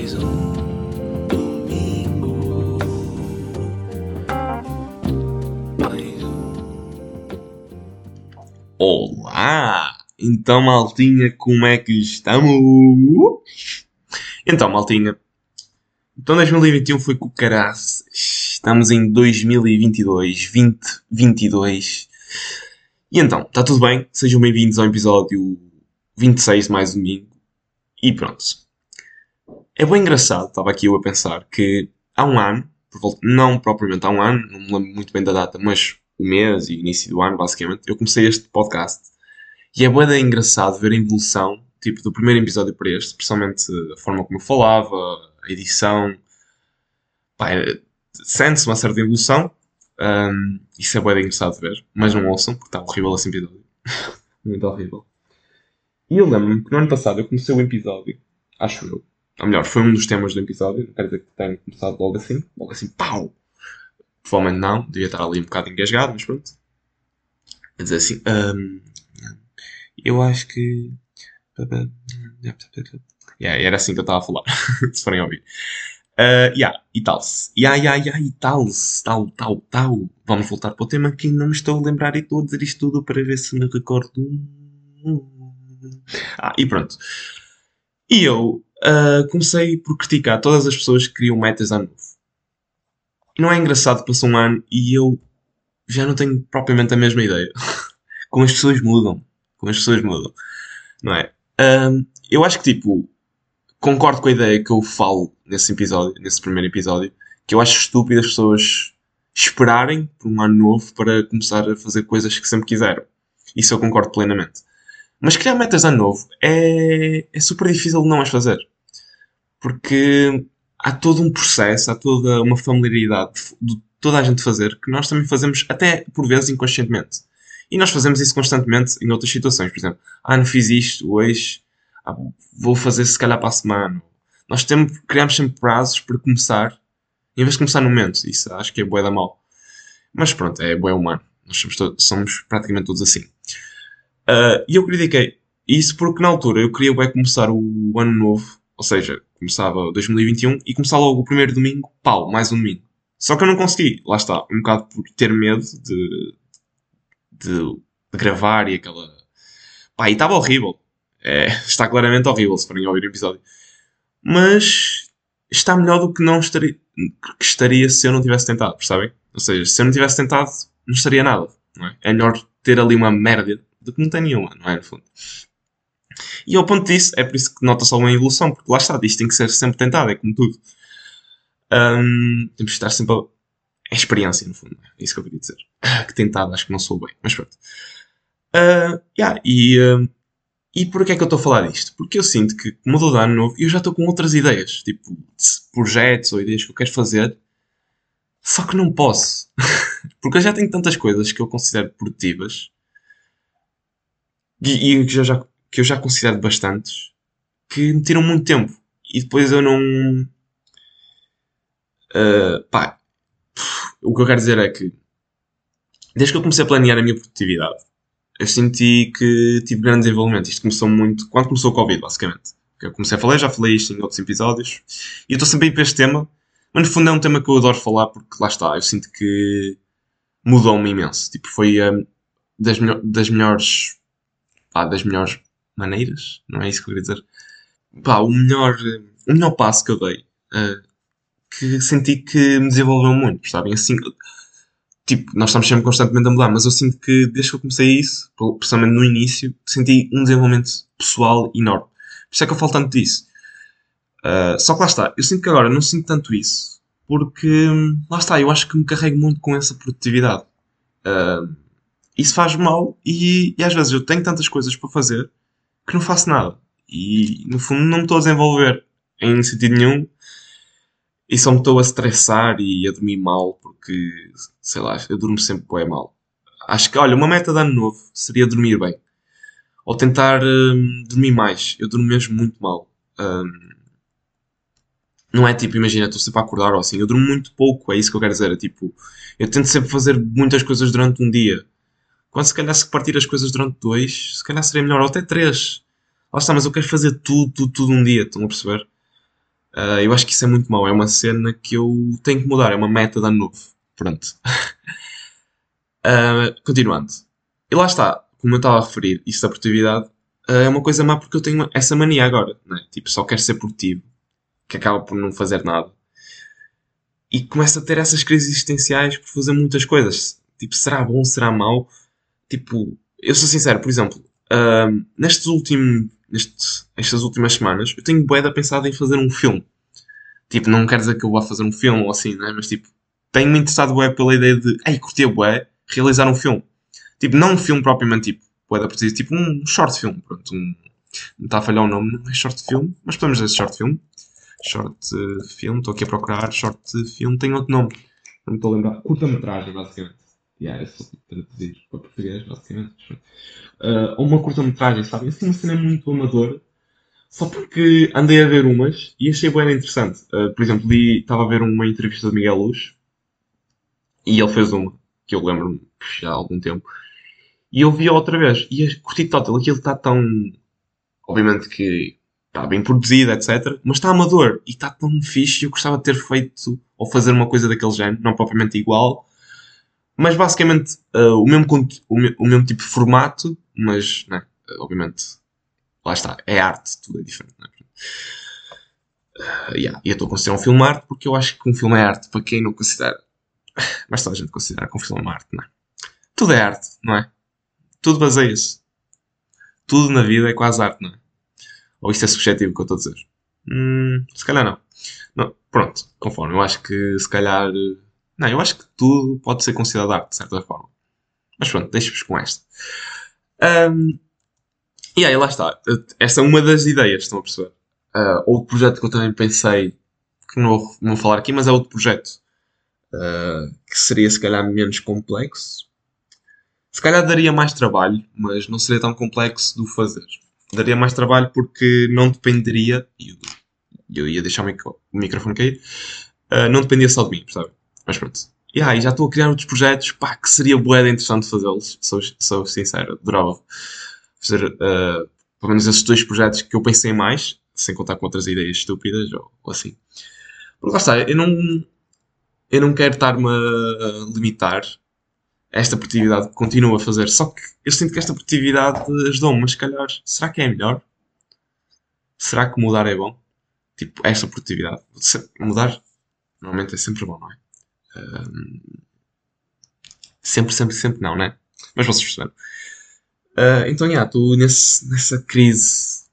Mais um domingo. Mais um. Olá! Então, maltinha, como é que estamos? Então, maltinha, então 2021 foi com o caraças. Estamos em 2022, 2022. E então, está tudo bem? Sejam bem-vindos ao episódio 26 de mais domingo. E pronto. É bem engraçado, estava aqui eu a pensar, que há um ano, volta, não propriamente há um ano, não me lembro muito bem da data, mas o mês e início do ano, basicamente, eu comecei este podcast. E é bem engraçado ver a evolução, tipo, do primeiro episódio para este, especialmente a forma como eu falava, a edição. É- sente-se uma certa evolução. Um, isso é bem engraçado de ver, mas não ouçam, porque está horrível esse episódio. Muito horrível. E eu lembro-me que no ano passado eu comecei o episódio, acho eu. Ou melhor, foi um dos temas do episódio, não quero dizer que tenha começado logo assim, logo assim, pau! Provavelmente não, devia estar ali um bocado engasgado, mas pronto. Quer dizer assim, hum, eu acho que. Yeah, era assim que eu estava a falar, se forem a ouvir. Uh, yeah, e tal-se. Yeah, yeah, yeah, e tal-se. Tal, tal, tal. Vamos voltar para o tema que não me estou a lembrar e estou a dizer isto tudo para ver se me recordo. Ah, e pronto. E eu uh, comecei por criticar todas as pessoas que criam metas a novo. E não é engraçado passou um ano e eu já não tenho propriamente a mesma ideia. Como as pessoas mudam. Como as pessoas mudam. Não é? Um, eu acho que, tipo, concordo com a ideia que eu falo nesse episódio, nesse primeiro episódio, que eu acho estúpido as pessoas esperarem por um ano novo para começar a fazer coisas que sempre quiseram. Isso eu concordo plenamente. Mas criar metas ano novo é, é super difícil de não as fazer. Porque há todo um processo, há toda uma familiaridade de, toda a gente fazer que nós também fazemos, até por vezes inconscientemente. E nós fazemos isso constantemente em outras situações. Por exemplo, ah, não fiz isto hoje, ah, vou fazer se calhar para a semana. Nós temos, criamos sempre prazos para começar, em vez de começar no momento. Isso acho que é bué da mal. Mas pronto, é bué humano. Nós somos, todos, somos praticamente todos assim. Uh, e eu critiquei isso porque na altura eu queria bué começar o ano novo, ou seja, começava 2021 e começar logo o primeiro domingo, pau, mais um domingo. Só que eu não consegui, lá está, um bocado por ter medo de, de, de gravar e aquela. Pá, e estava horrível. É, está claramente horrível se forem ouvir o episódio. Mas está melhor do que não estaria, que estaria se eu não tivesse tentado, percebem? Ou seja, se eu não tivesse tentado, não estaria nada. Não é? é melhor ter ali uma merda do que não ter nenhuma, não é? No fundo. E ao ponto disso, é por isso que nota-se alguma evolução, porque lá está, isto tem que ser sempre tentado, é como tudo. Um, temos que estar sempre a... É experiência, no fundo. É isso que eu queria dizer. Que tentado, acho que não sou bem, mas pronto. Uh, yeah, e, uh, e porquê é que eu estou a falar disto? Porque eu sinto que mudou de ano novo e eu já estou com outras ideias, tipo projetos ou ideias que eu quero fazer, só que não posso. Porque eu já tenho tantas coisas que eu considero produtivas e, que, eu já, que eu já considero bastantes que me tiram muito tempo e depois eu não. Uh, pá, o que eu quero dizer é que desde que eu comecei a planear a minha produtividade eu senti que tive grande desenvolvimento. Isto começou muito quando começou o Covid, basicamente. Eu comecei a falar, já falei isto em outros episódios. E eu estou sempre aí para este tema, mas no fundo é um tema que eu adoro falar porque lá está, eu sinto que mudou-me imenso. Tipo, foi um, das, melhor, das melhores. Pá, das melhores maneiras, não é isso que eu queria dizer? Pá, o melhor, o melhor passo que eu dei. Uh, que senti que me desenvolveu muito, sabem? Assim, tipo, nós estamos sempre constantemente a mudar, mas eu sinto que desde que eu comecei isso, principalmente no início, senti um desenvolvimento pessoal enorme. Por isso é que eu falo tanto disso. Uh, só que lá está, eu sinto que agora não sinto tanto isso, porque lá está, eu acho que me carrego muito com essa produtividade. Uh, isso faz mal e, e às vezes eu tenho tantas coisas para fazer que não faço nada. E no fundo não me estou a desenvolver em sentido nenhum e só me estou a estressar e a dormir mal porque, sei lá, eu durmo sempre bem mal. Acho que, olha, uma meta de ano novo seria dormir bem. Ou tentar hum, dormir mais. Eu durmo mesmo muito mal. Hum, não é tipo, imagina, estou sempre a acordar ou assim. Eu durmo muito pouco, é isso que eu quero dizer. É tipo, eu tento sempre fazer muitas coisas durante um dia. Quando se calhar se partir as coisas durante dois, se calhar seria melhor, ou até três. Lá está, mas eu quero fazer tudo, tudo, tudo um dia, estão a perceber? Uh, eu acho que isso é muito mau. É uma cena que eu tenho que mudar. É uma meta de ano novo. Pronto. Uh, continuando. E lá está. Como eu estava a referir, isso da produtividade uh, é uma coisa má porque eu tenho essa mania agora. Né? Tipo, só quero ser produtivo. Que acaba por não fazer nada. E começo a ter essas crises existenciais por fazer muitas coisas. Tipo, será bom, será mau? Tipo, eu sou sincero, por exemplo, nestes últimos, neste, estas últimas semanas, eu tenho boeda pensado em fazer um filme. Tipo, não quer dizer que eu vá fazer um filme ou assim, né? Mas tipo, tenho-me interessado bué pela ideia de, ei, curtia bué, realizar um filme. Tipo, não um filme propriamente tipo, bué da precisa, tipo um short film, pronto, um, não está a falhar o nome, não é short film, mas podemos dizer short film. Short uh, film, estou aqui a procurar short film, tem outro nome, não me estou a lembrar, curta-metragem, basicamente. Yeah, é só traduzir para português, basicamente. Uh, ou uma curta-metragem, sabe? Assim, uma cena muito amadora. Só porque andei a ver umas e achei bem interessante. Uh, por exemplo, estava a ver uma entrevista do Miguel Luz e ele fez uma, que eu lembro-me já há algum tempo. E eu vi outra vez. E curti total. Aquilo está tão. Obviamente que está bem produzido, etc. Mas está amador. E está tão fixe. Eu gostava de ter feito ou fazer uma coisa daquele género. Não propriamente igual mas basicamente uh, o, mesmo, o, o, mesmo tipo de formato, mas, né, obviamente, lá está, é arte, tudo é diferente. Né? Uh, yeah. E eu estou a considerar um filme arte porque eu acho que um filme é arte para quem não considera. Mas toda a gente considera que um filme é arte, não é? Tudo é arte, não é? Tudo baseia-se. Tudo na vida é quase arte, não é? Ou isto é subjetivo que eu estou a dizer? Hum, se calhar não. não. Pronto, conforme. Eu acho que se calhar não, eu acho que tudo pode ser considerado arte, de certa forma. Mas pronto, deixo-vos com esta. Um, e aí, lá está. Esta é uma das ideias, estão a perceber? Uh, outro projeto que eu também pensei, que não vou, não vou falar aqui, mas é outro projeto. Uh, que seria, se calhar, menos complexo. Se calhar daria mais trabalho, mas não seria tão complexo do fazer. Daria mais trabalho porque não dependeria, e eu, eu, ia deixar o, microfone cair, uh, não dependia só de mim, percebe? Mas pronto. E aí, já estou a criar outros projetos, pá, que seria boeda interessante fazê-los, sou, sou sincero, adorava fazer uh, pelo menos esses dois projetos que eu pensei mais, sem contar com outras ideias estúpidas ou, ou assim. Porque lá está, eu não, eu não quero estar-me a limitar esta produtividade que continuo a fazer, só que eu sinto que esta produtividade ajudou-me, mas se calhar, será que é melhor? Será que mudar é bom? Tipo, esta produtividade. Mudar, normalmente é sempre bom, não é? Sempre, sempre, sempre não, né? Mas vocês perceberam. Uh, então, já, yeah, estou nessa crise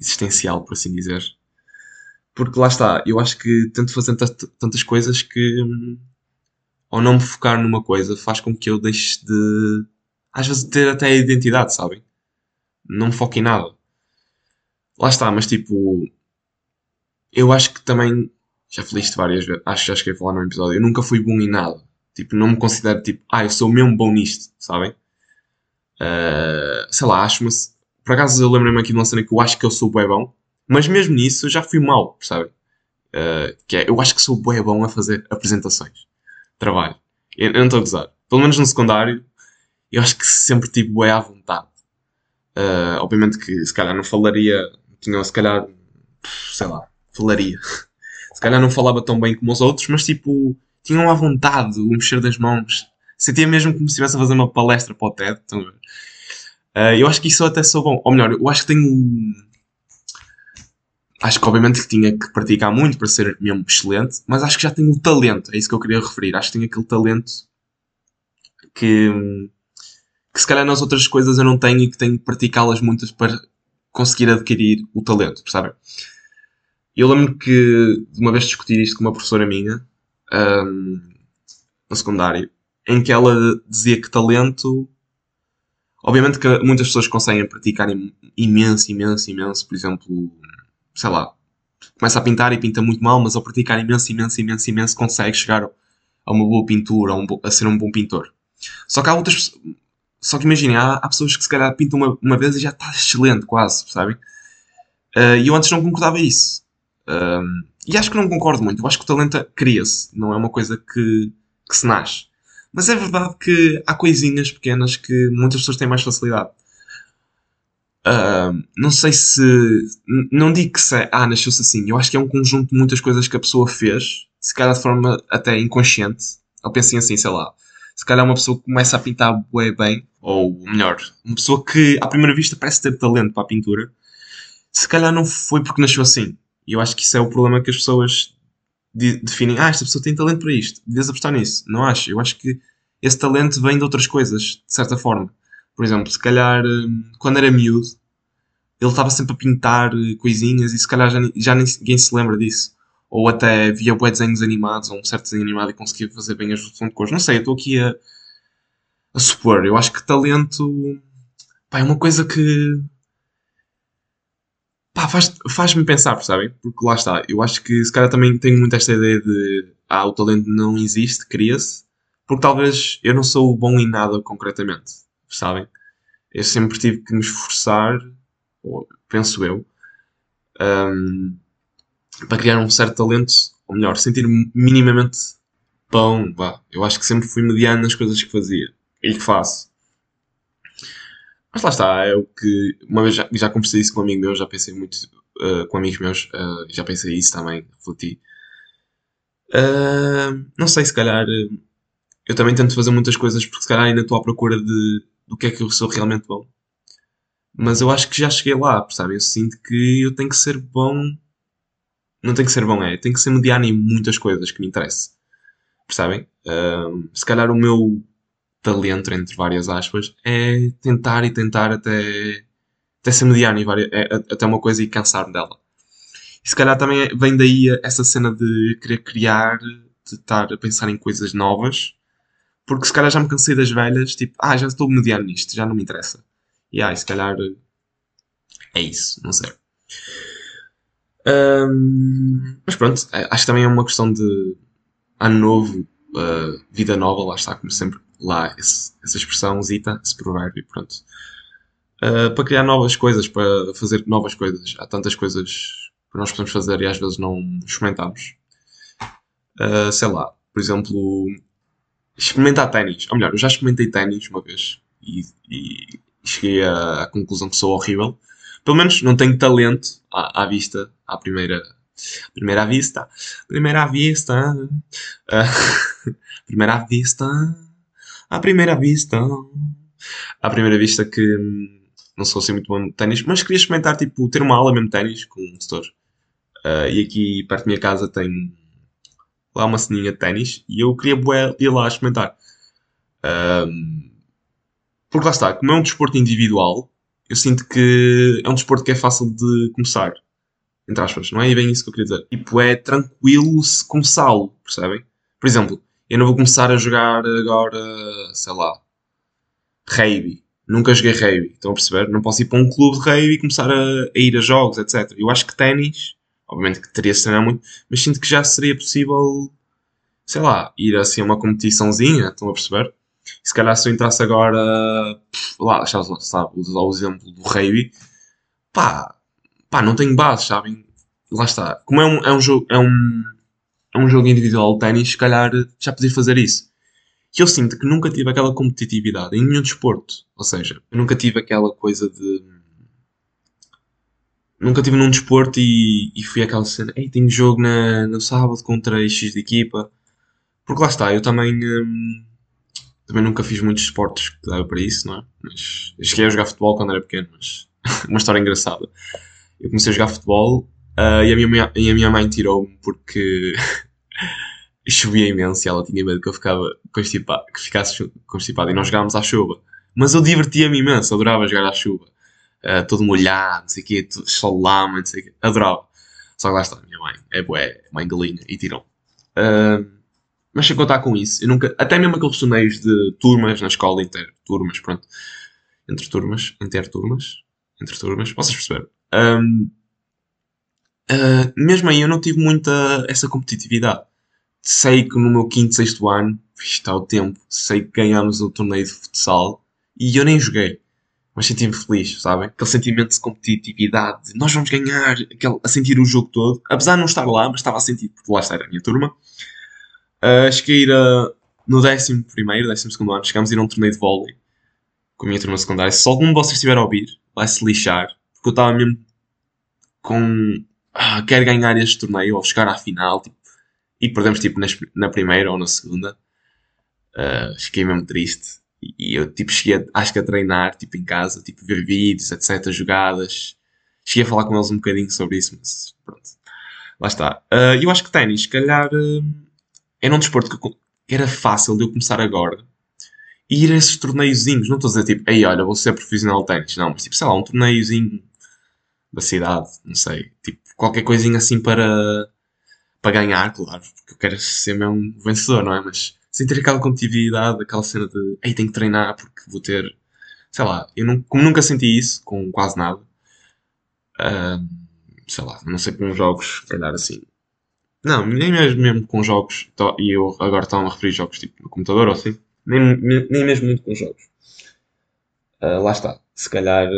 existencial, por assim dizer. Porque lá está, eu acho que tento fazer tantas coisas que hum, ao não me focar numa coisa faz com que eu deixe de às vezes ter até a identidade, sabem? Não me foco em nada. Lá está, mas tipo, eu acho que também já falei isto várias vezes, acho que já cheguei a falar num episódio, eu nunca fui bom em nada. Tipo, não me considero tipo, ah, eu sou mesmo bom nisto, sabem? Uh, sei lá, acho-me. Por acaso eu lembro-me aqui de uma cena que eu acho que eu sou bué bom, mas mesmo nisso eu já fui mal, percebem? Uh, que é, eu acho que sou bué bom a fazer apresentações, trabalho. Eu, eu não estou a gozar. Pelo menos no secundário, eu acho que sempre tive bué à vontade. Uh, obviamente que se calhar não falaria, tinha se calhar, sei lá, falaria. se calhar não falava tão bem como os outros, mas tipo, tinham à vontade o mexer das mãos. Sentia mesmo como se estivesse a fazer uma palestra para o TED. Então, uh, eu acho que isso até sou bom. Ou melhor, eu acho que tenho. Acho que obviamente que tinha que praticar muito para ser mesmo excelente, mas acho que já tenho o talento, é isso que eu queria referir. Acho que tenho aquele talento que, que se calhar nas outras coisas eu não tenho e que tenho que praticá-las muitas para conseguir adquirir o talento, percebem? Eu lembro que uma vez discutir isto com uma professora minha, um, no secundário, em que ela dizia que talento. Obviamente que muitas pessoas conseguem praticar imenso, imenso, imenso. Por exemplo, sei lá, começa a pintar e pinta muito mal, mas ao praticar imenso, imenso, imenso, imenso, consegue chegar a uma boa pintura, a, um a ser um bom pintor. Só que há outras. Só que imaginem, há, há pessoas que se calhar pintam uma, uma vez e já está excelente, quase, sabem? Uh, e eu antes não concordava isso. Um, e acho que não concordo muito. Eu acho que o talento cria-se, não é uma coisa que, que se nasce. Mas é verdade que há coisinhas pequenas que muitas pessoas têm mais facilidade. ah, não sei se. Não digo que se, ah, nasceu-se assim. Eu acho que é um conjunto de muitas coisas que a pessoa fez, se calhar de forma até inconsciente. Eu pensei assim, sei lá. Se calhar uma pessoa que começa a pintar bué bem, ou melhor, uma pessoa que à primeira vista parece ter talento para a pintura, se calhar não foi porque nasceu assim. E eu acho que isso é o problema que as pessoas de- definem. Ah, esta pessoa tem talento para isto, devias apostar nisso. Não acho. Eu acho que esse talento vem de outras coisas, de certa forma. Por exemplo, se calhar hum, quando era miúdo, ele estava sempre a pintar eh, coisinhas e se calhar já, já ninguém se lembra disso. Ou até via bué desenhos animados, ou um certo desenho animado e conseguia fazer bem a junção de cores. Não sei, eu estou aqui a, a supor. Eu acho que talento pá, é uma coisa que pá, faz- faz-me pensar, percebem? Porque lá está, eu acho que se calhar também tenho muito esta ideia de ah, o talento não existe, cria-se, porque talvez eu não sou bom em nada concretamente, sabem? Eu sempre tive que me esforçar, ou penso eu, hum, para criar um certo talento, ou melhor, sentir-me minimamente bom. Eu acho que sempre fui mediano nas coisas que fazia e que faço. Mas lá está, é o que. Uma vez já, já conversei isso com um amigo meu, já pensei muito uh, com amigos meus, uh, já pensei isso também, refleti. Uh, não sei, se calhar. eu também tento fazer muitas coisas porque se calhar ainda estou à procura de, do que é que eu sou realmente bom. Mas eu acho que já cheguei lá, percebem? Eu sinto que eu tenho que ser bom. Não tenho que ser bom, é. Tenho que ser mediano em muitas coisas que me interessem. Percebem? Se calhar o meu talento, entre várias aspas, é tentar e tentar até, até ser mediano várias, é, até uma coisa e cansar-me dela. E se calhar também vem daí essa cena de querer criar, de estar a pensar em coisas novas, porque se calhar já me cansei das velhas, tipo, ah, já estou mediano nisto, já não me interessa. E ah, se calhar é isso, não sei. Hum, mas pronto, acho que também é uma questão de ano novo, uh, vida nova, lá está, como sempre, lá esse, essa expressão, zita, esse provérbio, pronto. Uh, para criar novas coisas, para fazer novas coisas. Há tantas coisas que nós podemos fazer e às vezes não experimentamos. Uh, sei lá, por exemplo, experimentar ténis. Ou melhor, eu já experimentei ténis uma vez e, e cheguei à, à conclusão que sou horrível. Pelo menos não tenho talento à, à vista, à primeira, primeira vista. Primeira vista. Uh, primeira vista. À primeira vista. À primeira vista que hum, não sou assim muito bom de ténis, mas queria experimentar, tipo, ter uma aula mesmo de ténis com um tutor. Uh, e aqui perto da minha casa tem lá uma ceninha de ténis e eu queria ir lá experimentar. Um, porque lá está, como é um desporto individual, eu sinto que é um desporto que é fácil de começar. Entre aspas, não é bem isso que eu queria dizer. Tipo, é tranquilo se começá-lo, percebem? Por exemplo, eu não vou começar a jogar agora, sei lá, rugby. Nunca joguei rugby, estão a perceber? Não posso ir para um clube de rugby e começar a, a ir a jogos, etc. Eu acho que ténis, obviamente que teria de treinar muito, mas sinto que já seria possível, sei lá, ir assim a uma competiçãozinha, estão a perceber? E se calhar se eu entrasse agora, pff, lá, sabe, o exemplo do rugby, pá, pá, não tenho base, sabem? Lá está. Como é um, é um jogo, é um, é um jogo individual de ténis, se calhar já podia fazer isso. E eu sinto que nunca tive aquela competitividade em nenhum desporto. Ou seja, eu nunca tive aquela coisa de. Nunca tive num desporto e, e fui aquela cena. Ei, tenho jogo na, no sábado contra X de equipa. Porque lá está, eu também. hum, também nunca fiz muitos esportes que dava para isso, não é? Mas eu cheguei a jogar futebol quando era pequeno, mas. uma história engraçada. Eu comecei a jogar futebol ah, e, a minha, e a minha mãe tirou-me porque. Chovia imenso e ela tinha medo que eu ficava constipado, que ficasse constipado e nós jogávamos à chuva. Mas eu divertia-me imenso, adorava jogar à chuva. Ah, todo molhado, não sei o quê, tudo- só lama, não sei o quê. Adorava. Só que lá está, minha mãe é bué, mãe galinha, e tirou. Ah, mas sem contar com isso, eu nunca, até mesmo aqueles torneios de turmas na escola, inter turmas, pronto, entre turmas, interturmas, entre turmas, vocês perceberam. Ahm, ah, mesmo aí eu não tive muita essa competitividade sei que no meu quinto, sexto ano, está o tempo, sei que ganhámos o torneio de futsal e eu nem joguei. Mas senti-me feliz, sabem? Aquele sentimento de competitividade, de nós vamos ganhar, aquele, a sentir o jogo todo. Apesar de não estar lá, mas estava a sentir, porque lá está a minha turma. Uh, cheguei a ir a, no décimo primeiro, décimo segundo ano, chegámos a ir a um torneio de vôlei com a minha turma secundária. Se algum de vocês estiver a ouvir, vai se lixar, porque eu estava mesmo com. Ah, quero ganhar este torneio ou chegar à final, tipo, e perdemos tipo nas- na primeira ou na segunda. Ah, fiquei mesmo triste. E, e eu tipo cheguei, a- acho que a treinar, tipo em casa, tipo ver vídeos, etc, jogadas. Cheguei a falar com eles um bocadinho sobre isso, mas pronto. Lá está. Ah, eu acho que ténis, se calhar, ah, era um desporto que era fácil de eu começar agora. E ir a esses torneiozinhos, não estou a dizer tipo, ei, olha, vou ser profissional de ténis. Não, mas tipo, sei lá, um torneiozinho da cidade, não sei. Tipo, qualquer coisinha assim para, para ganhar, claro. Porque eu quero ser mesmo vencedor, não é? Mas sem ter aquela competitividade, aquela cena de, ei, tenho que treinar porque vou ter. Sei lá, eu não, como nunca senti isso com quase nada. ah, sei lá, não sei com jogos, calhar assim. Não, nem mesmo, mesmo com jogos, e eu agora estou-me a referir jogos tipo no computador ou assim, nem, nem mesmo muito com jogos. Ah, lá está, se calhar.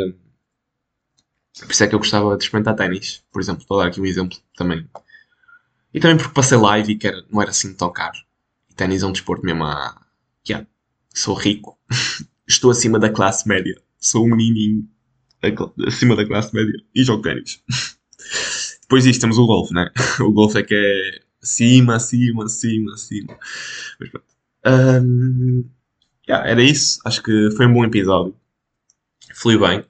Por isso é que eu gostava de experimentar ténis, por exemplo, para dar aqui um exemplo também. E também porque passei lá e que era, não era assim tão caro. E ténis é um desporto mesmo a. Yeah, sou rico, estou acima da classe média, sou um menininho acima da classe média e jogo ténis. Depois disto temos o golfe, né? O golfe é que é acima, acima, acima, acima. Mas pronto. Ahm, yeah, era isso. Acho que foi um bom episódio. Flui bem.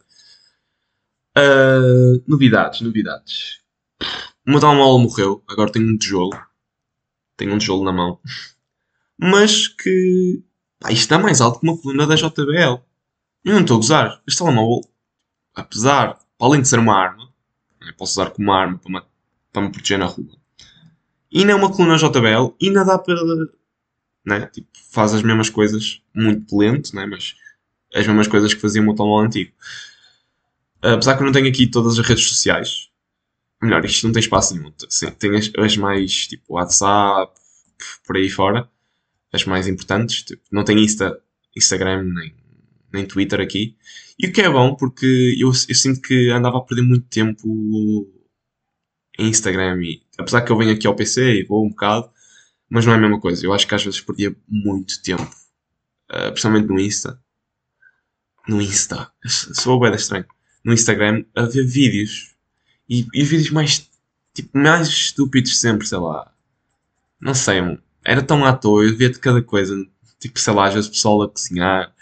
Ah, novidades, novidades. O meu telemóvel morreu. Agora tenho um tijolo. Tenho um tijolo na mão. Mas que... Pá, isto está mais alto que uma coluna da JBL. Eu não estou a gozar. Este telemóvel, apesar, para além de ser uma arma, eu posso usar como arma para me, para me proteger na rua. E não é uma coluna JBL, e ainda dá para. Né? Tipo, faz as mesmas coisas, muito lento, né? mas as mesmas coisas que fazia o meu telemóvel antigo. Apesar que eu não tenho aqui todas as redes sociais, melhor, isto não tem espaço nenhum. Sim, tem as, as mais tipo WhatsApp, por aí fora, as mais importantes. Tipo, não tem Insta, Instagram nem, nem Twitter aqui. E o que é bom, porque eu, eu sinto que andava a perder muito tempo em Instagram. E, apesar que eu venho aqui ao PC e vou um bocado, mas não é a mesma coisa. Eu acho que às vezes perdia muito tempo, uh, principalmente no Insta. No Insta, sou bem estranho. No Instagram, a ver vídeos. E, e vídeos mais, tipo, mais estúpidos sempre, sei lá. Não sei. Era tão à toa, eu via de cada coisa. Tipo, sei lá, às vezes o pessoal a cozinhar.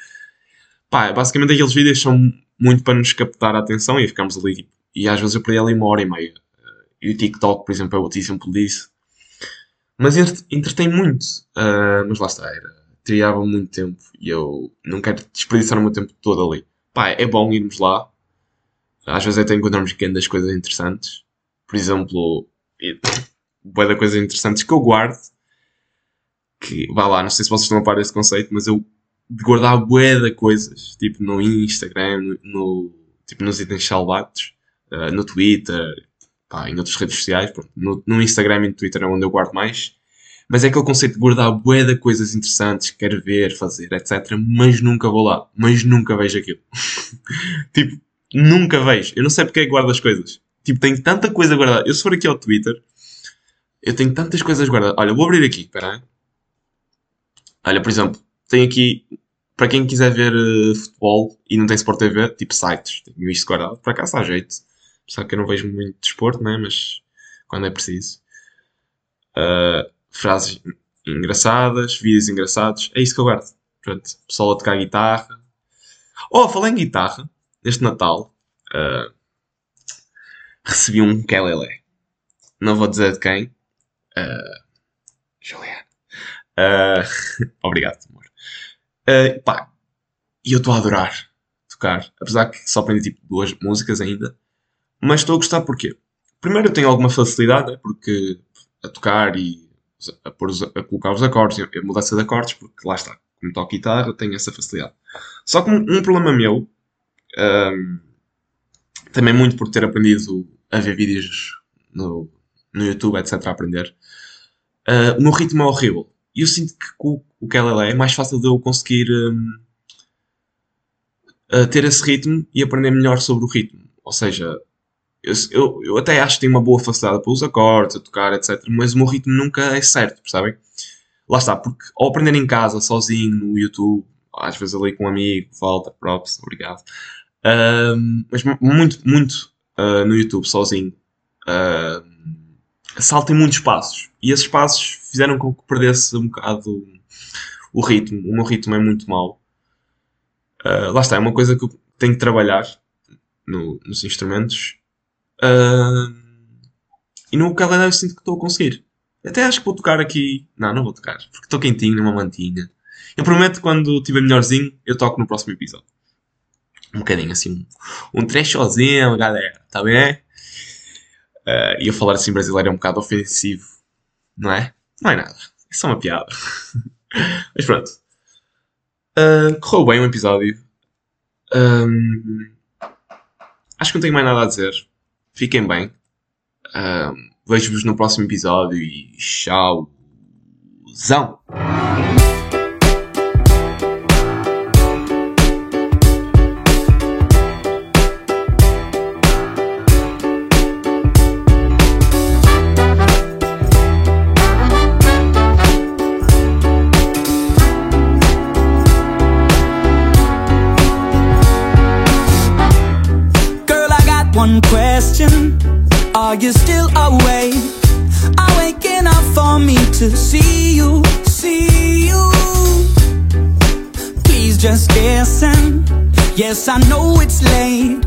Pá, basicamente aqueles vídeos são muito para nos captar a atenção e ficamos ali, tipo, e às vezes eu perdi ali uma hora e meia. E o TikTok, por exemplo, é outro exemplo disso. Mas entre- entretém muito. Ah, mas lá está, era. Tirava muito tempo e eu não quero desperdiçar o meu tempo todo ali. Pá, é bom irmos lá. Às vezes até encontramos grandes coisas interessantes. Por exemplo, bué de coisas interessantes que eu guardo. Que, vá lá, não sei se vocês estão a par desse conceito, mas eu de guardar bué de coisas, tipo no Instagram, no, no- tipo nos itens salvados, ah, no Twitter, pá, em outras redes sociais, pronto. No, no Instagram e no Twitter é onde eu guardo mais. Mas é aquele conceito de guardar bué de coisas interessantes, que quero ver, fazer, etc. Mas nunca vou lá. Mas nunca vejo aquilo. tipo, nunca vejo. Eu não sei porque é que guardo as coisas. Tipo, tenho tanta coisa guardada. Eu se for aqui ao Twitter, eu tenho tantas coisas guardadas. Olha, vou abrir aqui, espera aí. Olha, por exemplo, tenho aqui, para quem quiser ver eh, futebol e não tem Sport TV, tipo sites, tenho isto guardado. Por acaso há jeito. Apesar que eu não vejo muito desporto, né? Mas quando é preciso. Ah, frases engraçadas, vídeos engraçados, é isso que eu guardo. Pronto, pessoal a tocar guitarra. Oh, falei em guitarra, este Natal, ah, recebi um ukulele. Não vou dizer de quem. Ah, Juliana. Ah, obrigado, amor. Ah, pá, e eu estou a adorar tocar. Apesar que só aprendi tipo duas músicas ainda. Mas estou a gostar porquê? Primeiro eu tenho alguma facilidade, né? porque a tocar e a, pôr os- a colocar os acordes, a mudança de acordes, porque lá está, como toco guitarra, tenho essa facilidade. Só que um, um problema meu, ahm, também muito por ter aprendido a ver vídeos no, no YouTube, etc., a aprender, ah, o meu ritmo é horrível. E eu sinto que com o ukulele é mais fácil de eu conseguir ah, ter esse ritmo e aprender melhor sobre o ritmo. Ou seja, eu, eu, eu até acho que tenho uma boa facilidade para os acordes, a tocar, etc. Mas o meu ritmo nunca é certo, percebem? Lá está, porque ao aprender em casa, sozinho, no YouTube, às vezes ali com um amigo, falta, props, obrigado. Mas mu- muito, muito ah, no YouTube, sozinho. Uh, salto em muitos passos. E esses passos fizeram com que perdesse um bocado o ritmo. O meu ritmo é muito mau. Ah, lá está, é uma coisa que eu tenho que trabalhar no- nos instrumentos. E no ukulele eu sinto que estou a conseguir. Até acho que vou tocar aqui. Não, não vou tocar, porque estou quentinho numa mantinha. Eu prometo que quando estiver melhorzinho, eu toco no próximo episódio. Um bocadinho assim, um, um trechozinho, galera, tá bem? Ah, e eu falar assim brasileiro é um bocado ofensivo, não é? Não é nada, é só uma piada. Mas pronto. Ah, correu bem o episódio. Ahm, acho que não tenho mais nada a dizer. Fiquem bem. Ahm, Vejo-vos no próximo episódio e tchau. One question. Are you still awake? Are waking up for me to see you, see you? Please just listen. Yes, I know it's late,